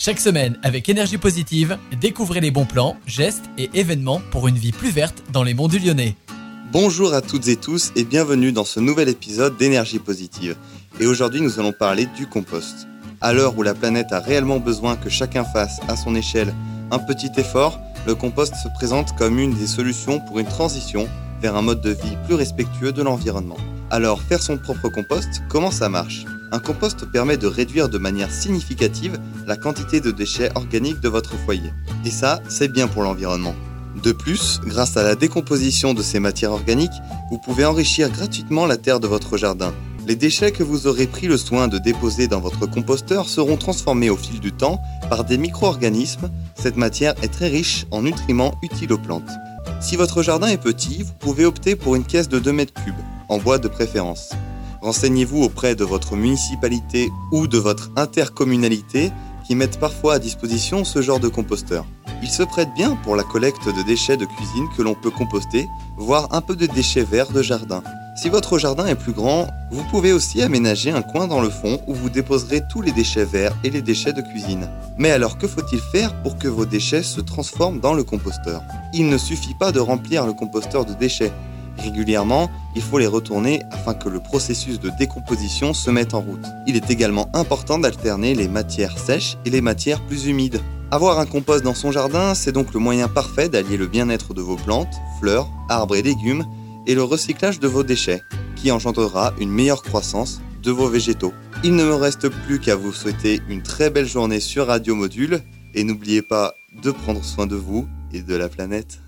Chaque semaine, avec énergie positive, découvrez les bons plans, gestes et événements pour une vie plus verte dans les monts du Lyonnais. Bonjour à toutes et tous et bienvenue dans ce nouvel épisode d'énergie positive. Et aujourd'hui, nous allons parler du compost. À l'heure où la planète a réellement besoin que chacun fasse à son échelle un petit effort, le compost se présente comme une des solutions pour une transition vers un mode de vie plus respectueux de l'environnement. Alors, faire son propre compost, comment ça marche? Un compost permet de réduire de manière significative la quantité de déchets organiques de votre foyer. Et ça, c'est bien pour l'environnement. De plus, grâce à la décomposition de ces matières organiques, vous pouvez enrichir gratuitement la terre de votre jardin. Les déchets que vous aurez pris le soin de déposer dans votre composteur seront transformés au fil du temps par des micro-organismes. Cette matière est très riche en nutriments utiles aux plantes. Si votre jardin est petit, vous pouvez opter pour une caisse de 2 mètres cubes, en bois de préférence. Renseignez-vous auprès de votre municipalité ou de votre intercommunalité qui mettent parfois à disposition ce genre de composteur. Il se prête bien pour la collecte de déchets de cuisine que l'on peut composter, voire un peu de déchets verts de jardin. Si votre jardin est plus grand, vous pouvez aussi aménager un coin dans le fond où vous déposerez tous les déchets verts et les déchets de cuisine. Mais alors que faut-il faire pour que vos déchets se transforment dans le composteur? Il ne suffit pas de remplir le composteur de déchets. Régulièrement, il faut les retourner afin que le processus de décomposition se mette en route. Il est également important d'alterner les matières sèches et les matières plus humides. Avoir un compost dans son jardin, c'est donc le moyen parfait d'allier le bien-être de vos plantes, fleurs, arbres et légumes et le recyclage de vos déchets, qui engendrera une meilleure croissance de vos végétaux. Il ne me reste plus qu'à vous souhaiter une très belle journée sur Radio Module et n'oubliez pas de prendre soin de vous et de la planète.